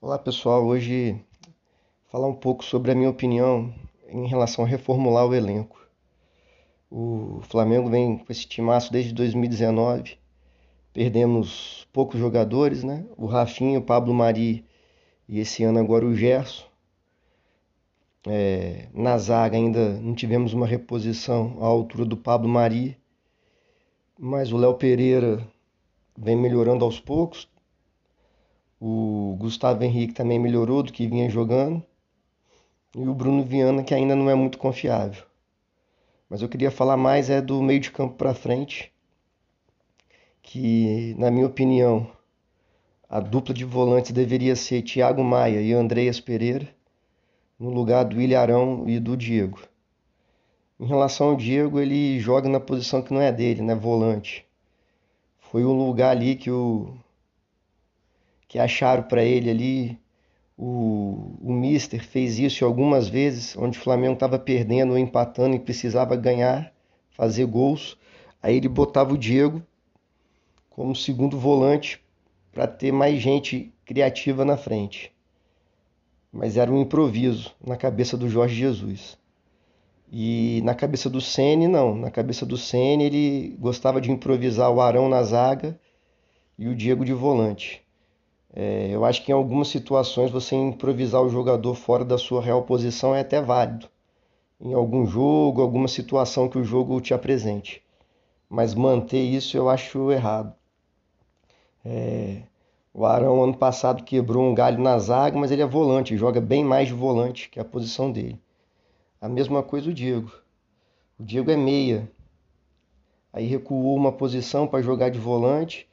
Olá pessoal, hoje falar um pouco sobre a minha opinião em relação a reformular o elenco. O Flamengo vem com esse timaço desde 2019, perdemos poucos jogadores, né? O Rafinha, o Pablo Mari e esse ano agora o Gerson. É, na zaga ainda não tivemos uma reposição à altura do Pablo Mari, mas o Léo Pereira vem melhorando aos poucos, o Gustavo Henrique também melhorou do que vinha jogando. E o Bruno Viana, que ainda não é muito confiável. Mas eu queria falar mais é do meio de campo para frente, que na minha opinião, a dupla de volantes deveria ser Thiago Maia e Andreas Pereira, no lugar do Ilharão e do Diego. Em relação ao Diego, ele joga na posição que não é dele, né, volante. Foi o lugar ali que o que acharam para ele ali. O, o Mister fez isso algumas vezes, onde o Flamengo estava perdendo ou empatando e precisava ganhar, fazer gols. Aí ele botava o Diego como segundo volante para ter mais gente criativa na frente. Mas era um improviso na cabeça do Jorge Jesus. E na cabeça do Ceni não, na cabeça do Ceni ele gostava de improvisar o Arão na zaga e o Diego de volante. É, eu acho que em algumas situações você improvisar o jogador fora da sua real posição é até válido. Em algum jogo, alguma situação que o jogo te apresente. Mas manter isso eu acho errado. É, o Arão ano passado quebrou um galho na zaga, mas ele é volante, joga bem mais de volante que a posição dele. A mesma coisa o Diego. O Diego é meia. Aí recuou uma posição para jogar de volante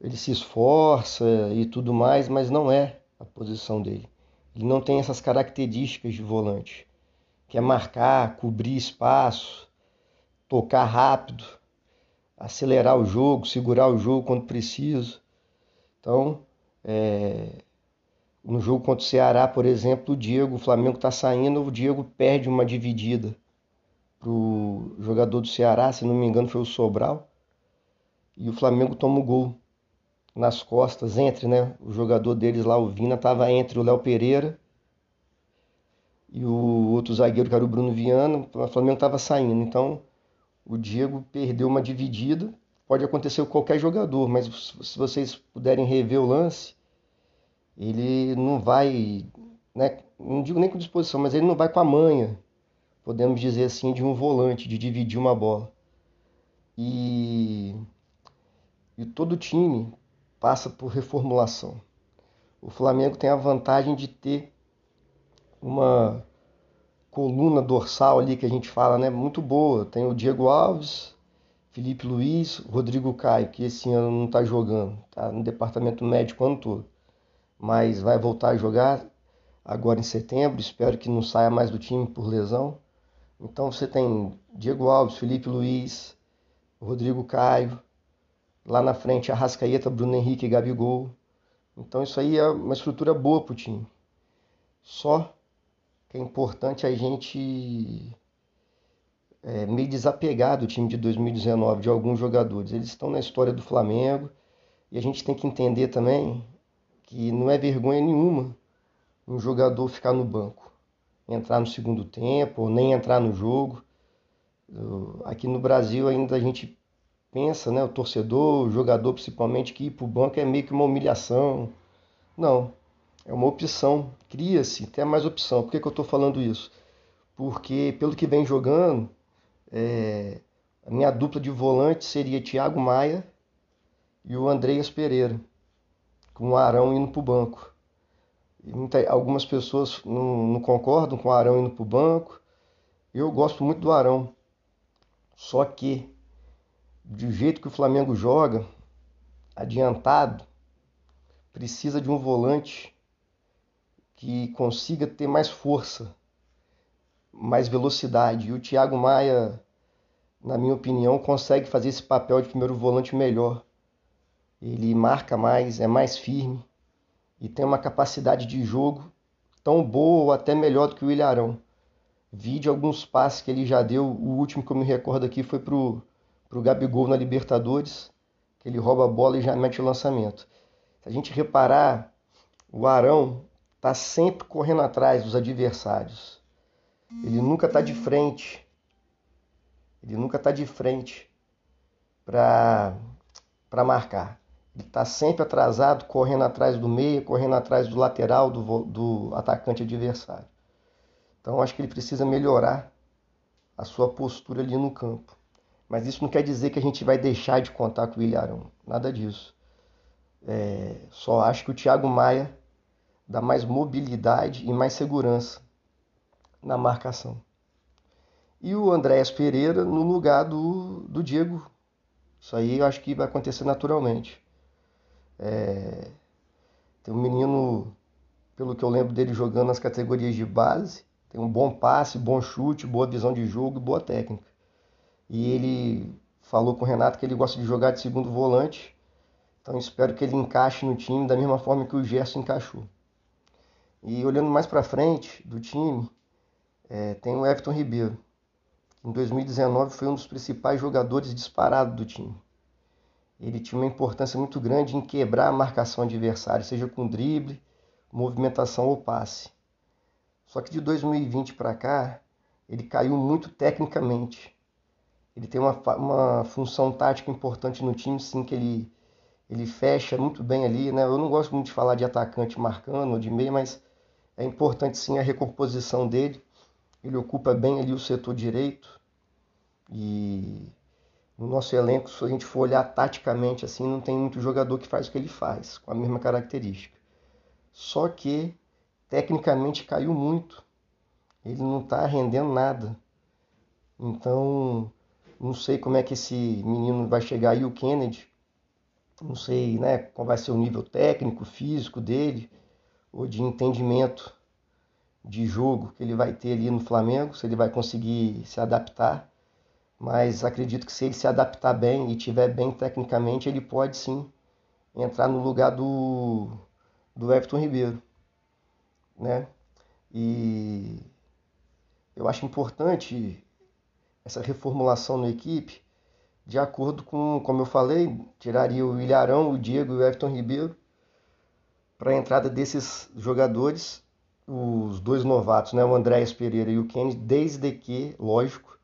ele se esforça e tudo mais, mas não é a posição dele. Ele não tem essas características de volante, que é marcar, cobrir espaço, tocar rápido, acelerar o jogo, segurar o jogo quando preciso. Então, é... no jogo contra o Ceará, por exemplo, o Diego, o Flamengo está saindo, o Diego perde uma dividida para o jogador do Ceará, se não me engano foi o Sobral, e o Flamengo toma o gol nas costas, entre, né? O jogador deles lá, o Vina, estava entre o Léo Pereira e o outro zagueiro, que era o Bruno Viana. O Flamengo estava saindo. Então, o Diego perdeu uma dividida. Pode acontecer com qualquer jogador, mas se vocês puderem rever o lance, ele não vai, né? Não digo nem com disposição, mas ele não vai com a manha, podemos dizer assim, de um volante, de dividir uma bola. E, e todo time passa por reformulação. O Flamengo tem a vantagem de ter uma coluna dorsal ali que a gente fala, né, muito boa. Tem o Diego Alves, Felipe Luiz, Rodrigo Caio, que esse ano não está jogando, tá no departamento médico o ano todo, mas vai voltar a jogar agora em setembro. Espero que não saia mais do time por lesão. Então você tem Diego Alves, Felipe Luiz, Rodrigo Caio, Lá na frente, Arrascaeta, Bruno Henrique e Gabigol. Então isso aí é uma estrutura boa para o time. Só que é importante a gente é, meio desapegar do time de 2019, de alguns jogadores. Eles estão na história do Flamengo e a gente tem que entender também que não é vergonha nenhuma um jogador ficar no banco, entrar no segundo tempo ou nem entrar no jogo. Aqui no Brasil ainda a gente pensa, né, o torcedor, o jogador principalmente, que ir para o banco é meio que uma humilhação. Não, é uma opção, cria-se até mais opção. Por que, que eu estou falando isso? Porque pelo que vem jogando, é, a minha dupla de volante seria Thiago Maia e o Andreas Pereira, com o Arão indo para o banco. Muita, algumas pessoas não, não concordam com o Arão indo para o banco. Eu gosto muito do Arão. Só que do jeito que o Flamengo joga, adiantado, precisa de um volante que consiga ter mais força, mais velocidade. E o Thiago Maia, na minha opinião, consegue fazer esse papel de primeiro volante melhor. Ele marca mais, é mais firme e tem uma capacidade de jogo tão boa ou até melhor do que o Ilharão. Vi de alguns passes que ele já deu, o último que eu me recordo aqui foi pro para o Gabigol na Libertadores, que ele rouba a bola e já mete o lançamento. Se a gente reparar, O Arão está sempre correndo atrás dos adversários. Ele nunca está de frente. Ele nunca está de frente para marcar. Ele está sempre atrasado, correndo atrás do meio, correndo atrás do lateral, do, do atacante adversário. Então acho que ele precisa melhorar a sua postura ali no campo. Mas isso não quer dizer que a gente vai deixar de contar com o Ilharão. Nada disso. É, só acho que o Thiago Maia dá mais mobilidade e mais segurança na marcação. E o Andréas Pereira no lugar do, do Diego. Isso aí eu acho que vai acontecer naturalmente. É, tem um menino, pelo que eu lembro dele jogando nas categorias de base, tem um bom passe, bom chute, boa visão de jogo e boa técnica. E ele falou com o Renato que ele gosta de jogar de segundo volante. Então espero que ele encaixe no time da mesma forma que o Gerson encaixou. E olhando mais para frente do time, é, tem o Everton Ribeiro, que em 2019 foi um dos principais jogadores disparados do time ele tinha uma importância muito grande em quebrar a marcação adversária, seja com drible, movimentação ou passe. Só que de 2020 para cá, ele caiu muito tecnicamente. Ele tem uma, uma função tática importante no time, sim, que ele, ele fecha muito bem ali. Né? Eu não gosto muito de falar de atacante marcando ou de meia, mas é importante sim a recomposição dele. Ele ocupa bem ali o setor direito e no nosso elenco, se a gente for olhar taticamente assim, não tem muito jogador que faz o que ele faz, com a mesma característica. Só que tecnicamente caiu muito. Ele não está rendendo nada. Então, não sei como é que esse menino vai chegar aí, o Kennedy. Não sei né, qual vai ser o nível técnico, físico dele, ou de entendimento de jogo que ele vai ter ali no Flamengo, se ele vai conseguir se adaptar mas acredito que se ele se adaptar bem e tiver bem tecnicamente, ele pode sim entrar no lugar do, do Everton Ribeiro, né? E eu acho importante essa reformulação na equipe, de acordo com, como eu falei, tiraria o Ilharão, o Diego e o Everton Ribeiro para a entrada desses jogadores, os dois novatos, né, o Andréas Pereira e o Kenny, desde que, lógico,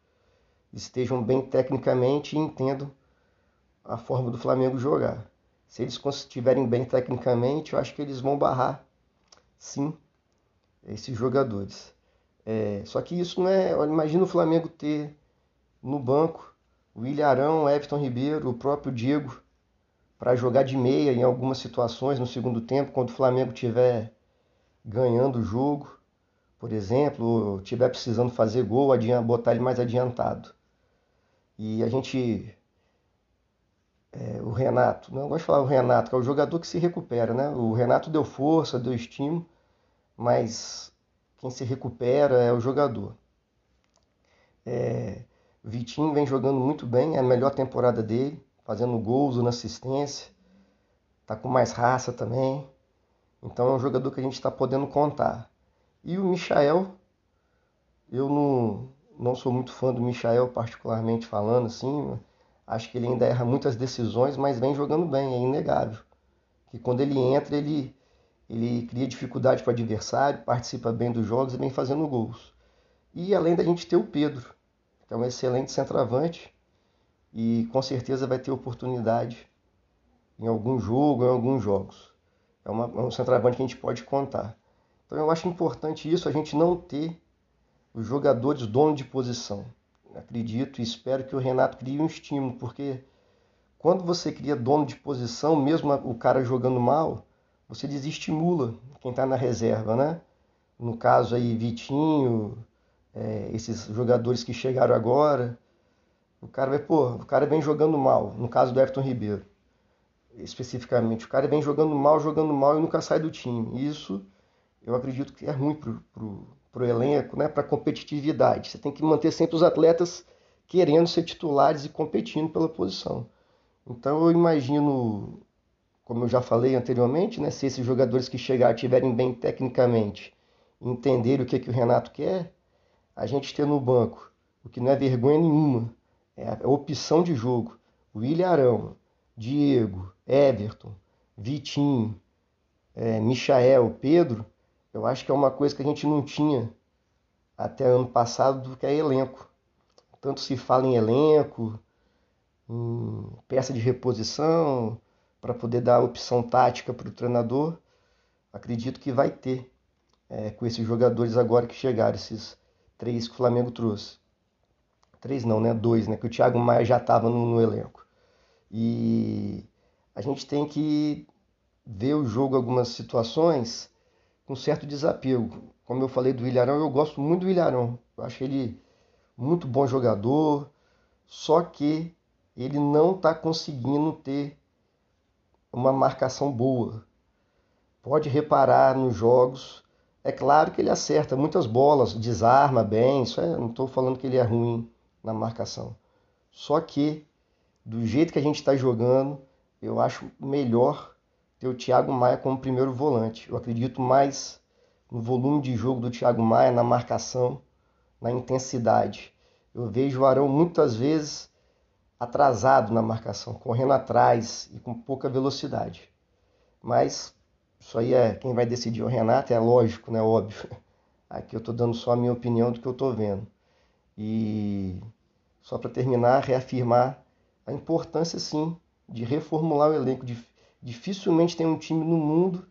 estejam bem tecnicamente e entendam a forma do Flamengo jogar. Se eles estiverem bem tecnicamente, eu acho que eles vão barrar, sim, esses jogadores. É, só que isso não é. Imagina o Flamengo ter no banco o Ilharão, Everton Ribeiro, o próprio Diego, para jogar de meia em algumas situações no segundo tempo, quando o Flamengo estiver ganhando o jogo, por exemplo, ou estiver precisando fazer gol, botar ele mais adiantado. E a gente. É, o Renato, não gosto de falar o Renato, que é o jogador que se recupera, né? O Renato deu força, deu estímulo, mas quem se recupera é o jogador. É, Vitinho vem jogando muito bem, é a melhor temporada dele, fazendo gols na assistência, tá com mais raça também. Então é um jogador que a gente está podendo contar. E o Michael, eu não, não sou muito fã do Michael, particularmente falando, assim. Acho que ele ainda erra muitas decisões, mas vem jogando bem, é inegável. Que quando ele entra, ele, ele cria dificuldade para o adversário, participa bem dos jogos e vem fazendo gols. E além da gente ter o Pedro, é um excelente centroavante e com certeza vai ter oportunidade em algum jogo, em alguns jogos. É, uma, é um centroavante que a gente pode contar. Então eu acho importante isso, a gente não ter os jogadores dono de posição. Acredito e espero que o Renato crie um estímulo, porque quando você cria dono de posição, mesmo o cara jogando mal, você desestimula quem está na reserva, né? No caso aí, Vitinho, é, esses jogadores que chegaram agora. O cara vai, pô, o cara vem jogando mal, no caso do Everton Ribeiro, especificamente. O cara vem jogando mal, jogando mal e nunca sai do time. Isso eu acredito que é ruim pro, pro para o elenco, né, para a competitividade. Você tem que manter sempre os atletas querendo ser titulares e competindo pela posição. Então eu imagino, como eu já falei anteriormente, né, se esses jogadores que chegarem estiverem bem tecnicamente, entenderem o que, que o Renato quer, a gente ter no banco, o que não é vergonha nenhuma, é a opção de jogo. William Arão, Diego, Everton, Vitinho, é, Michael, Pedro, eu acho que é uma coisa que a gente não tinha até ano passado do que é elenco. Tanto se fala em elenco, em peça de reposição, para poder dar opção tática para o treinador. Acredito que vai ter é, com esses jogadores agora que chegaram, esses três que o Flamengo trouxe. Três não, né? Dois, né? Que o Thiago Maia já estava no, no elenco. E a gente tem que ver o jogo algumas situações com certo desapego. Como eu falei do Ilharão, eu gosto muito do Ilharão. Eu acho ele muito bom jogador, só que ele não está conseguindo ter uma marcação boa. Pode reparar nos jogos. É claro que ele acerta muitas bolas, desarma bem. Isso é, não estou falando que ele é ruim na marcação. Só que, do jeito que a gente está jogando, eu acho melhor ter o Thiago Maia como primeiro volante. Eu acredito mais no volume de jogo do Thiago Maia, na marcação, na intensidade. Eu vejo o Arão muitas vezes atrasado na marcação, correndo atrás e com pouca velocidade. Mas isso aí é quem vai decidir o Renato, é lógico, né? Óbvio. Aqui eu estou dando só a minha opinião do que eu estou vendo. E só para terminar, reafirmar a importância, sim, de reformular o elenco. Dificilmente tem um time no mundo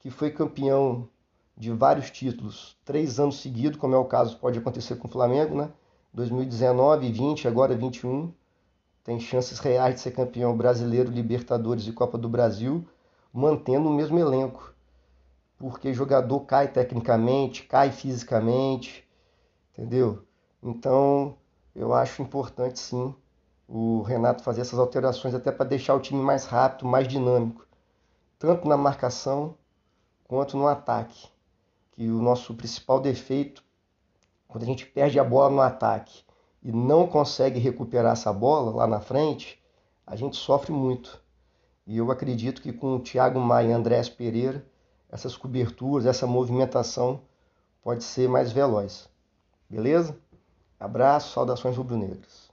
que foi campeão de vários títulos três anos seguidos, como é o caso, pode acontecer com o Flamengo, né? 2019, 20, agora 21. Tem chances reais de ser campeão brasileiro, Libertadores e Copa do Brasil, mantendo o mesmo elenco. Porque jogador cai tecnicamente, cai fisicamente, entendeu? Então, eu acho importante sim o Renato fazer essas alterações até para deixar o time mais rápido, mais dinâmico, tanto na marcação quanto no ataque. Que o nosso principal defeito, quando a gente perde a bola no ataque e não consegue recuperar essa bola lá na frente, a gente sofre muito. E eu acredito que com o Thiago Maia e Andrés Pereira, essas coberturas, essa movimentação pode ser mais veloz. Beleza? Abraço, saudações rubro-negras.